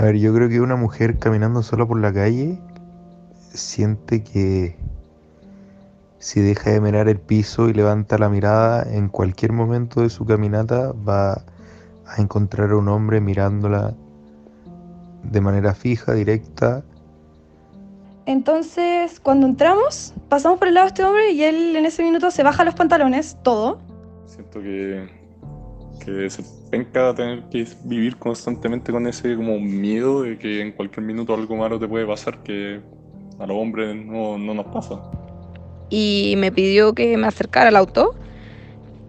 A ver, yo creo que una mujer caminando sola por la calle siente que si deja de mirar el piso y levanta la mirada, en cualquier momento de su caminata va a encontrar a un hombre mirándola de manera fija, directa. Entonces, cuando entramos, pasamos por el lado de este hombre y él en ese minuto se baja los pantalones, todo. Siento que, que se penca tener que vivir constantemente con ese como miedo de que en cualquier minuto algo malo te puede pasar que a los hombres no, no nos pasa y me pidió que me acercara al auto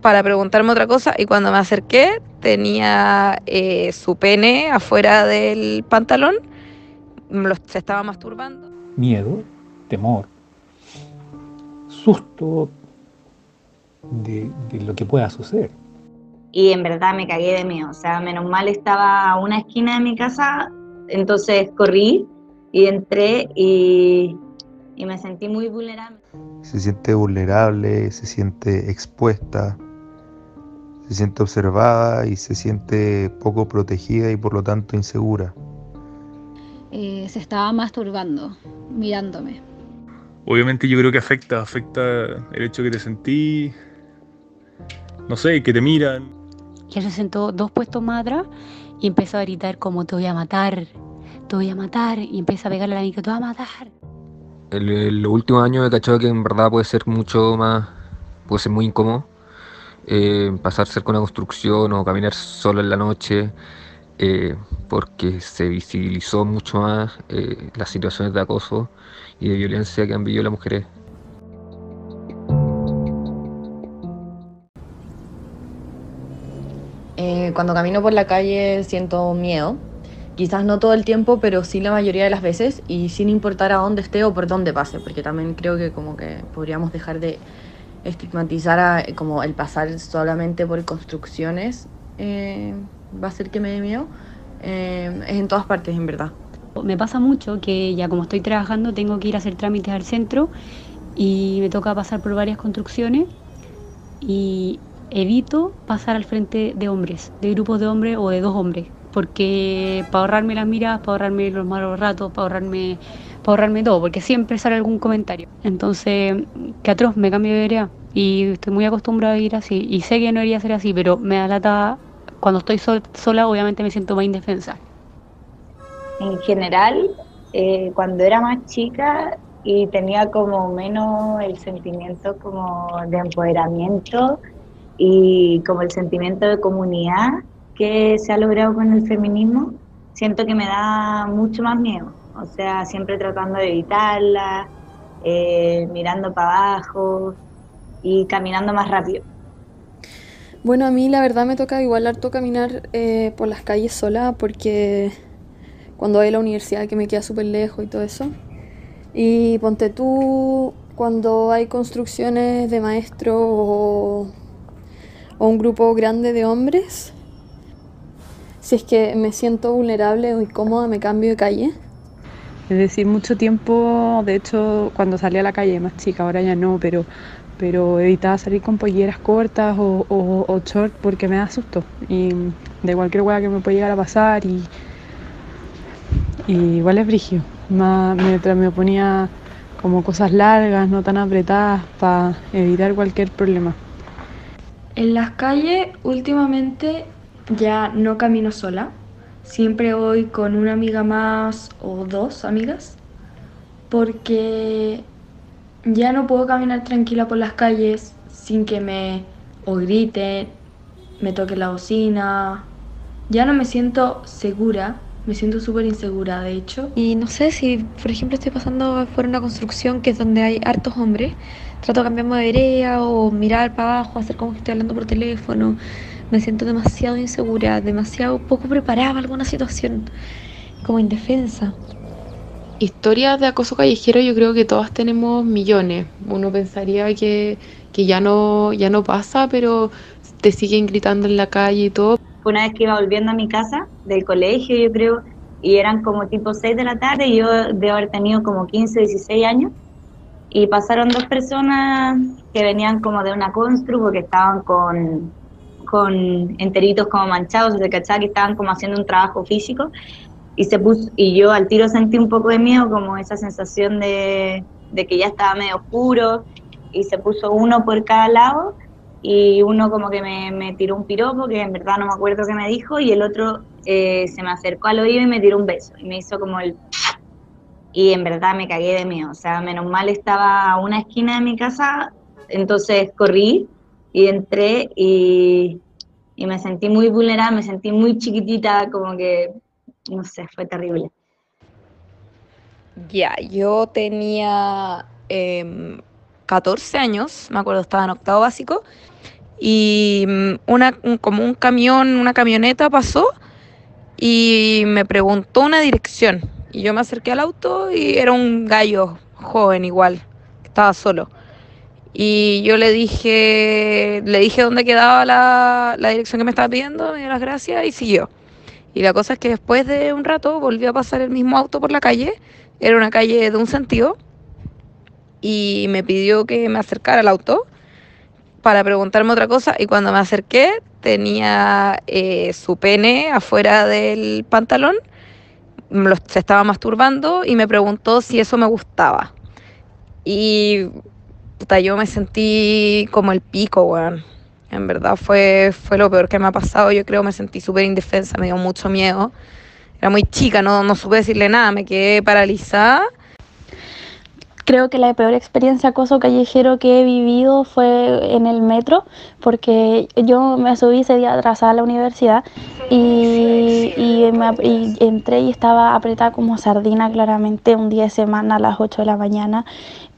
para preguntarme otra cosa y cuando me acerqué tenía eh, su pene afuera del pantalón, se estaba masturbando. Miedo, temor, susto de, de lo que pueda suceder. Y en verdad me cagué de miedo, o sea, menos mal estaba a una esquina de mi casa, entonces corrí y entré y y me sentí muy vulnerable. Se siente vulnerable, se siente expuesta, se siente observada y se siente poco protegida y por lo tanto insegura. Eh, se estaba masturbando, mirándome. Obviamente yo creo que afecta, afecta el hecho que te sentí, no sé, que te miran. Y se sentó dos puestos más atrás y empezó a gritar como te voy a matar, te voy a matar, y empieza a pegarle a la amiga, te voy a matar el, los últimos años he cachado que en verdad puede ser mucho más, puede ser muy incómodo eh, pasar cerca de una construcción o caminar solo en la noche, eh, porque se visibilizó mucho más eh, las situaciones de acoso y de violencia que han vivido las mujeres. Cuando camino por la calle siento miedo Quizás no todo el tiempo, pero sí la mayoría de las veces y sin importar a dónde esté o por dónde pase, porque también creo que como que podríamos dejar de estigmatizar a, como el pasar solamente por construcciones eh, va a hacer que me dé miedo. Eh, es en todas partes, en verdad. Me pasa mucho que ya como estoy trabajando tengo que ir a hacer trámites al centro y me toca pasar por varias construcciones y evito pasar al frente de hombres, de grupos de hombres o de dos hombres, porque para ahorrarme las miradas, para ahorrarme los malos ratos, para ahorrarme, para ahorrarme todo, porque siempre sale algún comentario. Entonces, que atroz, me cambio de idea y estoy muy acostumbrada a ir así y sé que no debería ser así, pero me da lata cuando estoy sola, obviamente me siento más indefensa. En general, eh, cuando era más chica y tenía como menos el sentimiento como de empoderamiento y como el sentimiento de comunidad, que se ha logrado con el feminismo, siento que me da mucho más miedo. O sea, siempre tratando de evitarla, eh, mirando para abajo y caminando más rápido. Bueno, a mí la verdad me toca igual harto caminar eh, por las calles sola porque cuando hay la universidad que me queda súper lejos y todo eso. Y ponte tú cuando hay construcciones de maestros o un grupo grande de hombres, si es que me siento vulnerable o incómoda, me cambio de calle. Es decir, mucho tiempo, de hecho, cuando salía a la calle más chica, ahora ya no, pero, pero evitaba salir con polleras cortas o, short porque me da susto. Y de cualquier hueá que me puede llegar a pasar y, igual es brigio. me, me ponía como cosas largas, no tan apretadas, para evitar cualquier problema. En las calles últimamente ya no camino sola, siempre voy con una amiga más o dos amigas, porque ya no puedo caminar tranquila por las calles sin que me o griten, me toque la bocina. Ya no me siento segura, me siento súper insegura de hecho. Y no sé si, por ejemplo, estoy pasando por una construcción que es donde hay hartos hombres, trato de cambiarme de vereda o mirar para abajo, hacer como que estoy hablando por teléfono me siento demasiado insegura, demasiado poco preparada para alguna situación, como indefensa. Historias de acoso callejero yo creo que todas tenemos millones. Uno pensaría que, que ya, no, ya no pasa, pero te siguen gritando en la calle y todo. Una vez que iba volviendo a mi casa del colegio, yo creo, y eran como tipo 6 de la tarde, y yo debo haber tenido como 15, 16 años, y pasaron dos personas que venían como de una constru porque estaban con con enteritos como manchados, se cachaba que estaban como haciendo un trabajo físico y se puso, y yo al tiro sentí un poco de miedo, como esa sensación de, de que ya estaba medio oscuro, y se puso uno por cada lado, y uno como que me, tiró un piropo, que en verdad no me acuerdo qué me dijo, y el otro eh, se me acercó al oído y me tiró un beso, y me hizo como el... Y en verdad me cagué de miedo, o sea, menos mal estaba a una esquina de mi casa, entonces corrí y entré y, y me sentí muy vulnerable, me sentí muy chiquitita, como que, no sé, fue terrible. Ya, yo tenía em, 14 años, me acuerdo, estaba en octavo básico, y mm, una, un- como un camión, una camioneta pasó y me preguntó una dirección. Y yo me acerqué al auto y era un gallo joven igual, estaba solo. Y yo le dije, le dije dónde quedaba la, la dirección que me estaba pidiendo, me dio las gracias y siguió. Y la cosa es que después de un rato volvió a pasar el mismo auto por la calle, era una calle de un sentido, y me pidió que me acercara al auto para preguntarme otra cosa y cuando me acerqué tenía eh, su pene afuera del pantalón, lo- se estaba masturbando y me preguntó si eso me gustaba. Y puta, yo me sentí como el pico, weón. En verdad fue, fue lo peor que me ha pasado, yo creo, me sentí súper indefensa, me dio mucho miedo. Era muy chica, no, no supe decirle nada, me quedé paralizada. Creo que la peor experiencia acoso callejero que he vivido fue en el metro, porque yo me subí ese día atrasada a la universidad y, me entré y estaba apretada como sardina claramente un día de semana a las 8 de la mañana.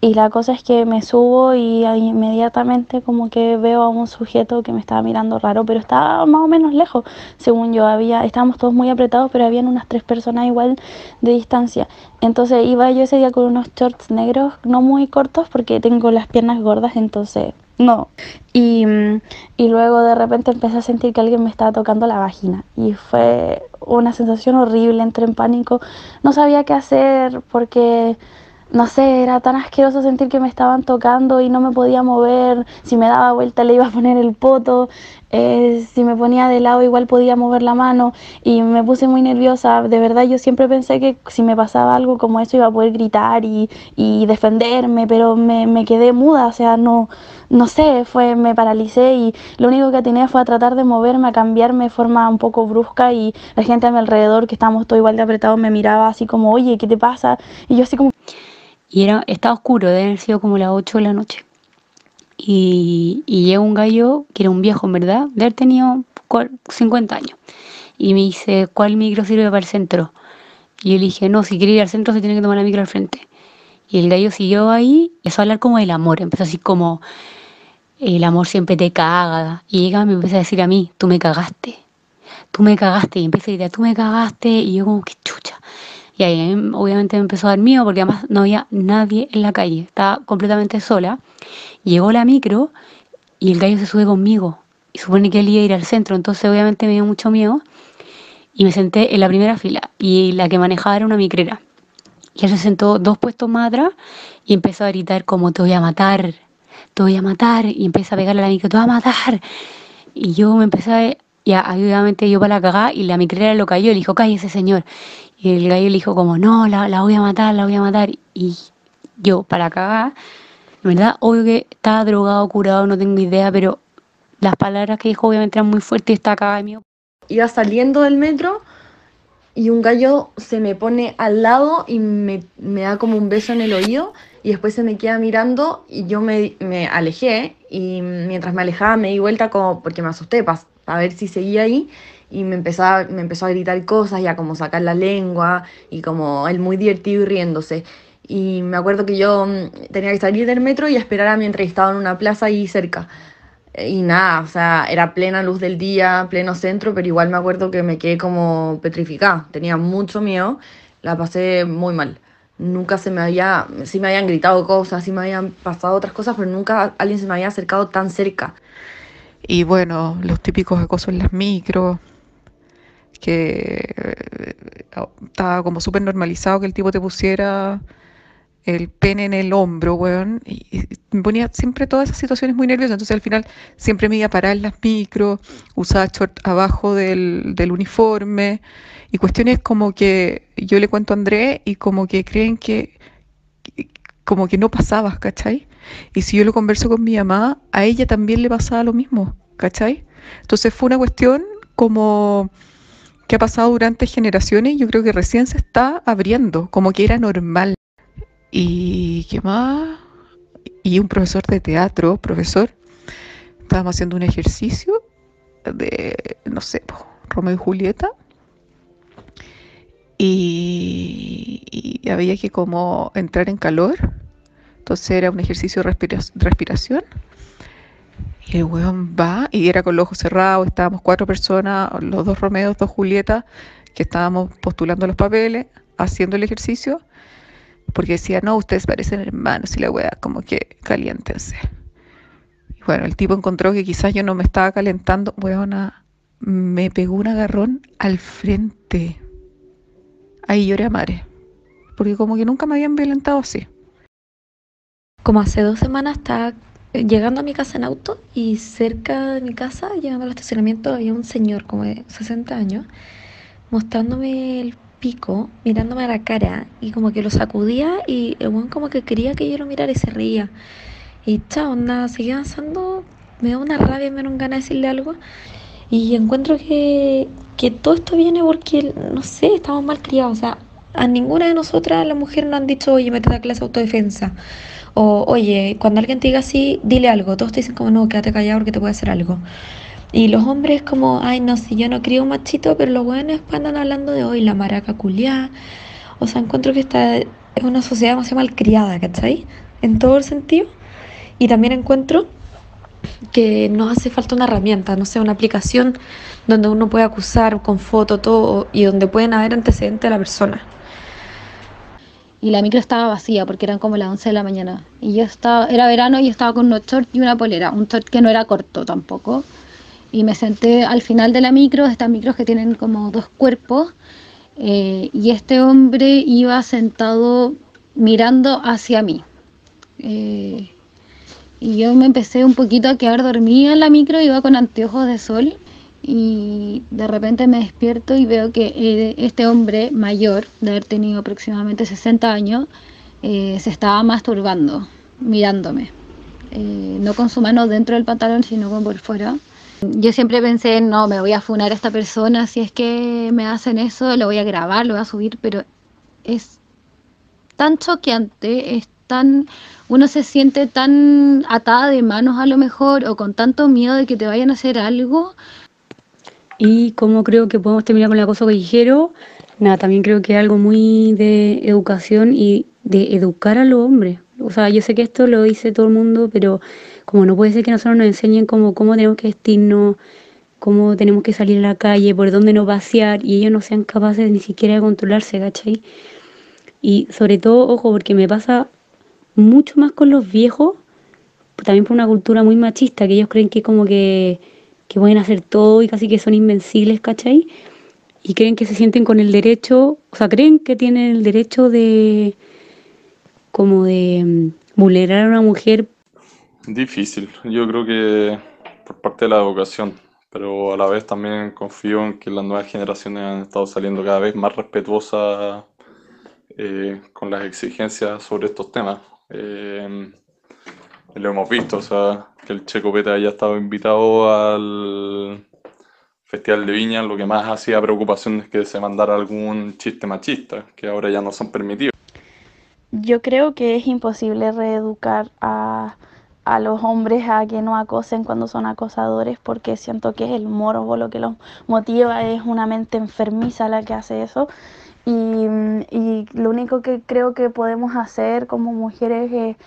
Y la cosa es que me subo y inmediatamente como que veo a un sujeto que me estaba mirando raro, pero estaba más o menos lejos, según yo. Había, estábamos todos muy apretados, pero habían unas tres personas igual de distancia. Entonces iba yo ese día con unos shorts negros, no muy cortos porque tengo las piernas gordas, entonces no. Y, mm, y luego de repente empecé a sentir que alguien me estaba tocando la vagina y fue una sensación horrible, entré en pánico, no sabía qué hacer porque no sé, era tan asqueroso sentir que me estaban tocando y no me podía mover. Si me daba vuelta le iba a poner el poto. Eh, si me ponía de lado igual podía mover la mano. Y me puse muy nerviosa. De verdad yo siempre pensé que si me pasaba algo como eso iba a poder gritar y, y defenderme, pero me, me quedé muda. O sea, no, no sé, fue, me paralicé y lo único que tenía fue a tratar de moverme, a cambiarme de forma un poco brusca y la gente a mi alrededor, que estábamos todos igual de apretados, me miraba así como, oye, ¿qué te pasa? Y yo así como... Y era, estaba oscuro, debe haber sido como las 8 de la noche. Y, y llega un gallo, que era un viejo, en verdad, de haber tenido cua- 50 años. Y me dice, ¿cuál micro sirve para el centro? Y yo le dije, no, si quiere ir al centro se tiene que tomar la micro al frente. Y el gallo siguió ahí, empezó a hablar como del amor, empezó así como, el amor siempre te caga. Y llega y me empieza a decir a mí, tú me cagaste, tú me cagaste. Y empieza a gritar, tú me cagaste. Y yo como, que chucha. Y ahí em, obviamente me empezó a dar miedo porque además no había nadie en la calle, estaba completamente sola. Llegó la micro y el gallo se sube conmigo y supone que él iba a ir al centro, entonces obviamente me dio mucho miedo y me senté en la primera fila y la que manejaba era una micrera. Y él se sentó dos puestos más atrás y empezó a gritar como te voy a matar, te voy a matar y empieza a pegarle a la micro, te voy a matar. Y yo me empecé y a- obviamente yo para la cagada y la micrera lo cayó, le dijo, cállese señor. Y el gallo le dijo como, no, la, la voy a matar, la voy a matar. Y yo para cagar, en verdad, obvio que estaba drogado, curado, no tengo idea, pero las palabras que dijo obviamente eran muy fuertes y estaba cagada miedo. Iba saliendo del metro y un gallo se me pone al lado y me, me da como un beso en el oído y después se me queda mirando y yo me, me alejé y mientras me alejaba me di vuelta como porque me asusté para ver si seguía ahí y me empezó, a, me empezó a gritar cosas y a como sacar la lengua y como él muy divertido y riéndose. Y me acuerdo que yo mm, tenía que salir del metro y esperar a mi entrevistado en una plaza ahí cerca. Y nada, o sea, era plena luz del día, pleno centro, pero igual me acuerdo que me quedé como petrificada. Tenía mucho miedo, la pasé muy mal. Nunca se me había, sí me habían gritado cosas, sí me habían pasado otras cosas, pero nunca alguien se me había acercado tan cerca. Y bueno, los típicos acosos en las micros, que eh, estaba como súper normalizado que el tipo te pusiera el pene en el hombro, weón. Y, me ponía siempre todas esas situaciones muy nerviosas. Entonces al final siempre me iba a parar en las micros, usaba short abajo del, del uniforme. Y cuestiones como que yo le cuento a André y como que creen que, como que no pasaba, ¿cachai? Y si yo lo converso con mi mamá, a ella también le pasaba lo mismo, ¿cachai? Entonces fue una cuestión como que ha pasado durante generaciones y yo creo que recién se está abriendo, como que era normal. ¿Y qué más? Y un profesor de teatro, profesor, estábamos haciendo un ejercicio de, no sé, Romeo y Julieta. Y, y había que como entrar en calor. Entonces era un ejercicio de respira- respiración. Y el weón va y era con los ojos cerrados. Estábamos cuatro personas, los dos Romeos, dos Julietas, que estábamos postulando los papeles, haciendo el ejercicio. Porque decía, no, ustedes parecen hermanos y la weá, como que caliéntense. Y bueno, el tipo encontró que quizás yo no me estaba calentando. Weona, me pegó un agarrón al frente. Ahí lloré a mare. Porque como que nunca me habían violentado así. Como hace dos semanas estaba llegando a mi casa en auto y cerca de mi casa, llegando al estacionamiento, había un señor como de 60 años mostrándome el pico, mirándome a la cara y como que lo sacudía y el weón como que quería que yo lo mirara y se reía. Y chao, nada, seguía avanzando, me da una rabia, me da un ganas de decirle algo. Y encuentro que, que todo esto viene porque, no sé, estamos mal criados. O sea, a ninguna de nosotras las mujeres nos han dicho, oye, métete a clase de autodefensa. O, oye, cuando alguien te diga así, dile algo. Todos te dicen como, no, quédate callado porque te puede hacer algo. Y los hombres como, ay, no, si yo no crío un machito, pero los buenos andan hablando de hoy, la maraca culiá. O sea, encuentro que esta es una sociedad demasiado mal criada, ¿cachai? En todo el sentido. Y también encuentro que nos hace falta una herramienta, no sé, una aplicación donde uno puede acusar con foto, todo, y donde pueden haber antecedentes de la persona. Y la micro estaba vacía porque eran como las 11 de la mañana. Y yo estaba, era verano y yo estaba con unos shorts y una polera, un short que no era corto tampoco. Y me senté al final de la micro, estas micros que tienen como dos cuerpos, eh, y este hombre iba sentado mirando hacia mí. Eh, y yo me empecé un poquito a quedar dormida en la micro, iba con anteojos de sol y de repente me despierto y veo que eh, este hombre mayor, de haber tenido aproximadamente 60 años, eh, se estaba masturbando, mirándome. Eh, no con su mano dentro del pantalón, sino con por fuera. Yo siempre pensé, no, me voy a funar a esta persona, si es que me hacen eso, lo voy a grabar, lo voy a subir, pero es tan choqueante, es tan, uno se siente tan atada de manos a lo mejor, o con tanto miedo de que te vayan a hacer algo, Y como creo que podemos terminar con el acoso callejero, nada, también creo que es algo muy de educación y de educar a los hombres. O sea, yo sé que esto lo dice todo el mundo, pero como no puede ser que nosotros nos enseñen cómo, tenemos que vestirnos, cómo tenemos que salir a la calle, por dónde no pasear, y ellos no sean capaces ni siquiera de controlarse, ¿cachai? Y sobre todo, ojo, porque me pasa mucho más con los viejos, también por una cultura muy machista, que ellos creen que como que, que pueden hacer todo y casi que son invencibles, ¿cachai? Y creen que se sienten con el derecho, o sea, creen que tienen el derecho de como de mm, vulnerar a una mujer Difícil, yo creo que por parte de la educación, pero a la vez también confío en que las nuevas generaciones han estado saliendo cada vez más respetuosas eh, con las exigencias sobre estos temas. Eh, lo hemos visto, o sea, que el Checo Peta haya estado invitado al Festival de Viña, lo que más hacía preocupación es que se mandara algún chiste machista, que ahora ya no son permitidos. Yo creo que es imposible reeducar a, a los hombres a que no acosen cuando son acosadores porque siento que es el morbo lo que los motiva, es una mente enfermiza la que hace eso. Y, y lo único que creo que podemos hacer como mujeres es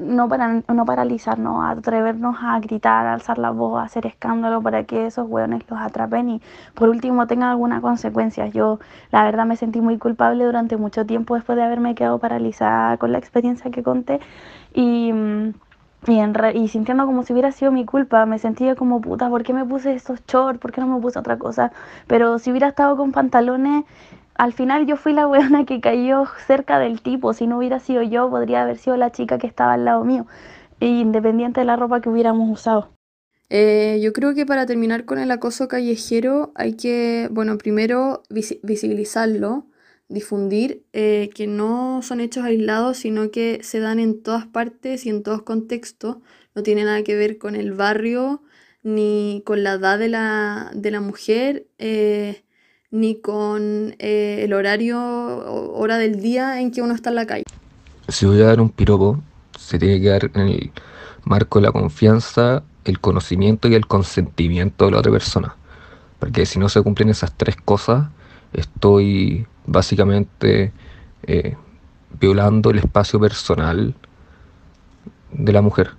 no, para, no paralizarnos, atrevernos a gritar, a alzar la voz, a hacer escándalo para que esos hueones los atrapen y por último tengan alguna consecuencia. Yo la verdad me sentí muy culpable durante mucho tiempo después de haberme quedado paralizada con la experiencia que conté y, y, en re- y sintiendo como si hubiera sido mi culpa, me sentía como puta, ¿por qué me puse estos shorts? ¿Por qué no me puse otra cosa? Pero si hubiera estado con pantalones al final yo fui la weona que cayó cerca del tipo. Si no hubiera sido yo, podría haber sido la chica que estaba al lado mío, independiente de la ropa que hubiéramos usado. Eh, yo creo que para terminar con el acoso callejero hay que, bueno, primero visi- visibilizarlo, difundir eh, que no son hechos aislados, sino que se dan en todas partes y en todos contextos. No tiene nada que ver con el barrio, ni con la edad de la, de la mujer, eh, ni con eh, el horario hora del día en que uno está en la calle. Si voy a dar un piropo, se tiene que dar en el marco de la confianza, el conocimiento y el consentimiento de la otra persona. Porque si no se cumplen esas tres cosas, estoy básicamente eh, violando el espacio personal de la mujer.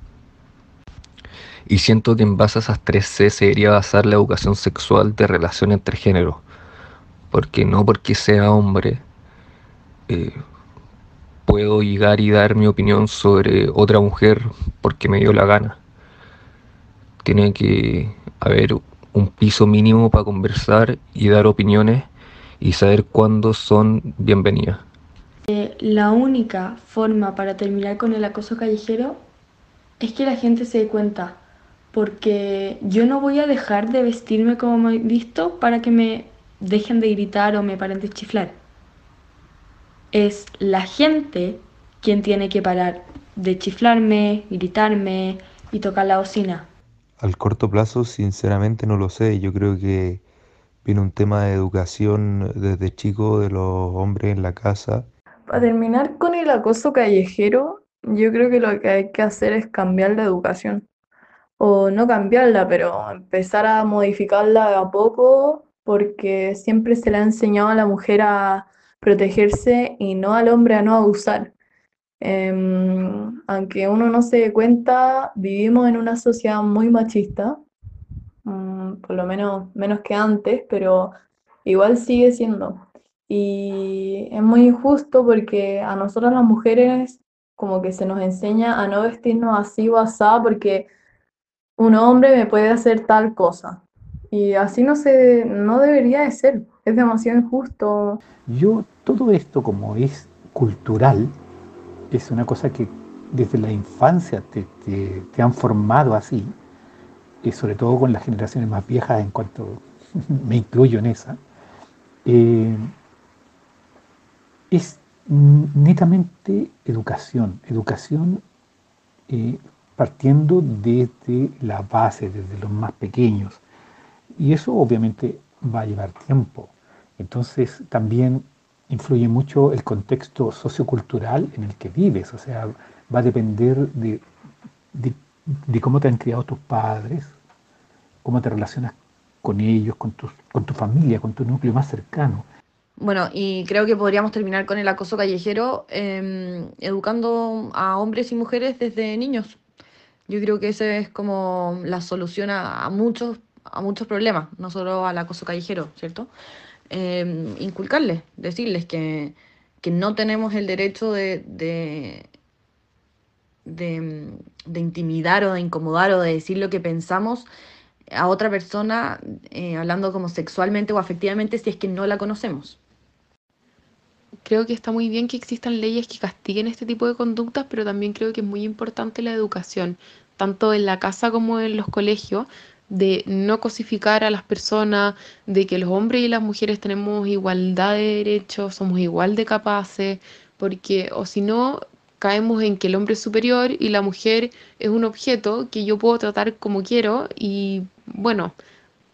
Y siento que en base a esas tres C se debería basar la educación sexual de relación entre géneros. Porque no porque sea hombre eh, puedo llegar y dar mi opinión sobre otra mujer porque me dio la gana. Tiene que haber un piso mínimo para conversar y dar opiniones y saber cuándo son bienvenidas. Eh, la única forma para terminar con el acoso callejero es que la gente se dé cuenta, porque yo no voy a dejar de vestirme como me he visto para que me dejen de gritar o me paren de chiflar. Es la gente quien tiene que parar de chiflarme, gritarme y tocar la bocina. Al corto plazo, sinceramente no lo sé. Yo creo que viene un tema de educación desde chico de los hombres en la casa. Para terminar con el acoso callejero, yo creo que lo que hay que hacer es cambiar la educación. O no cambiarla, pero empezar a modificarla de a poco, porque siempre se le ha enseñado a la mujer a protegerse y no al hombre a no abusar. Em, aunque uno no se dé cuenta, vivimos en una sociedad muy machista, mm, por lo menos menos que antes, pero igual sigue siendo. Y es muy injusto porque a nosotras las mujeres como que se nos enseña a no vestirnos así o asá porque un hombre me puede hacer tal cosa. Y así no se, no debería de ser. Es demasiado injusto. Yo, todo esto como es cultural, es una cosa que desde la infancia te, te- te han formado así, y sobre todo con las generaciones más viejas, en cuanto me incluyo en esa, eh, es netamente educación, educación eh, partiendo desde la base, desde los más pequeños. Y eso obviamente va a llevar tiempo. Entonces también influye mucho el contexto sociocultural en el que vives. O sea, va a depender de, de- cómo te han criado tus padres, cómo te relacionas con ellos, con, tus- con tu familia, con tu núcleo más cercano. Bueno, y creo que podríamos terminar con el acoso callejero em, educando a hombres y mujeres desde niños. Yo creo que esa es como la solución a, a muchos, a muchos problemas, no solo al acoso callejero, ¿cierto? Em, inculcarles, decirles que, que no tenemos el derecho de, de, de, de intimidar o de incomodar o de decir lo que pensamos a otra persona, eh, hablando como sexualmente o afectivamente, si es que no la conocemos. Creo que está muy bien que existan leyes que castiguen este tipo de conductas, pero también creo que es muy importante la educación, tanto en la casa como en los colegios, de no cosificar a las personas, de que los hombres y las mujeres tenemos igualdad de derechos, somos igual de capaces, porque o si no, caemos en que el hombre es superior y la mujer es un objeto que yo puedo tratar como quiero y bueno,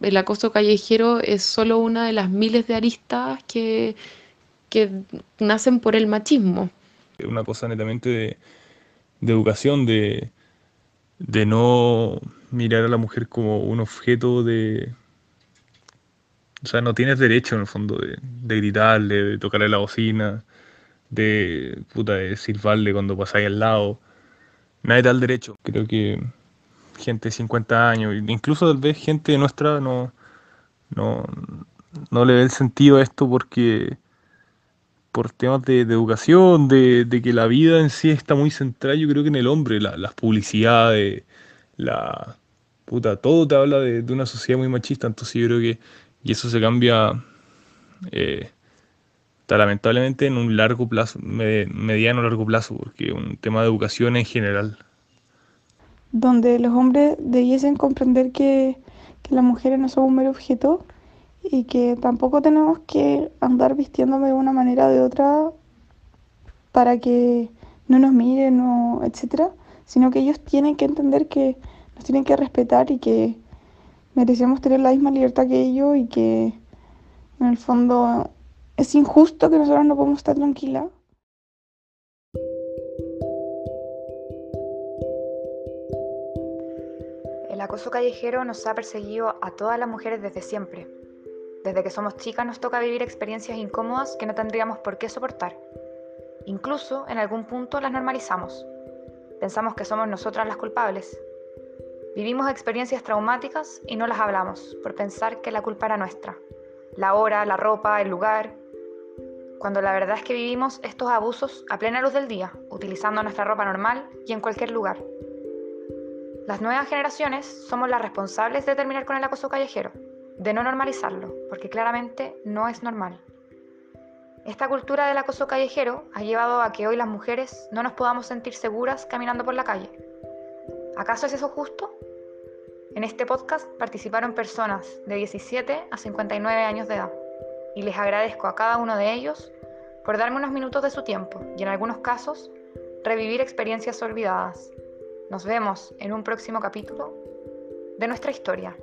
el acoso callejero es solo una de las miles de aristas que, que nacen por el machismo. una cosa netamente de, de educación, de, de no mirar a la mujer como un objeto de... O sea, no tienes derecho en el fondo de, de gritarle, de tocarle la bocina, de, puta, de silbarle cuando pasáis al lado. Nadie te da el derecho. Creo que gente de 50 años, incluso tal vez gente nuestra no, no, no le ve el sentido a esto porque por temas de, educación, de, que la vida en sí está muy centrada, yo creo que en el hombre, la- las publicidades, la puta, todo te habla de, una sociedad muy machista, entonces yo creo que, y eso se cambia eh, lamentablemente en un largo plazo, mediano largo plazo, porque un tema de educación en general. Donde los hombres debiesen comprender que, que las mujeres no son un mero objeto y que tampoco tenemos que andar vistiéndome de una manera o de otra para que no nos miren o etcétera, sino que ellos tienen que entender que nos tienen que respetar y que merecemos tener la misma libertad que ellos y que en el fondo es injusto que nosotros no podamos estar tranquilas. El acoso callejero nos ha perseguido a todas las mujeres desde siempre. Desde que somos chicas nos toca vivir experiencias incómodas que no tendríamos por qué soportar. Incluso en algún punto las normalizamos. Pensamos que somos nosotras las culpables. Vivimos experiencias traumáticas y no las hablamos por pensar que la culpa era nuestra. La hora, la ropa, el lugar. Cuando la verdad es que vivimos estos abusos a plena luz del día, utilizando nuestra ropa normal y en cualquier lugar. Las nuevas generaciones somos las responsables de terminar con el acoso callejero, de no normalizarlo, porque claramente no es normal. Esta cultura del acoso callejero ha llevado a que hoy las mujeres no nos podamos sentir seguras caminando por la calle. ¿Acaso es eso justo? En este podcast participaron personas de 17 a 59 años de edad y les agradezco a cada uno de ellos por darme unos minutos de su tiempo y en algunos casos revivir experiencias olvidadas. Nos vemos en un próximo capítulo de nuestra historia.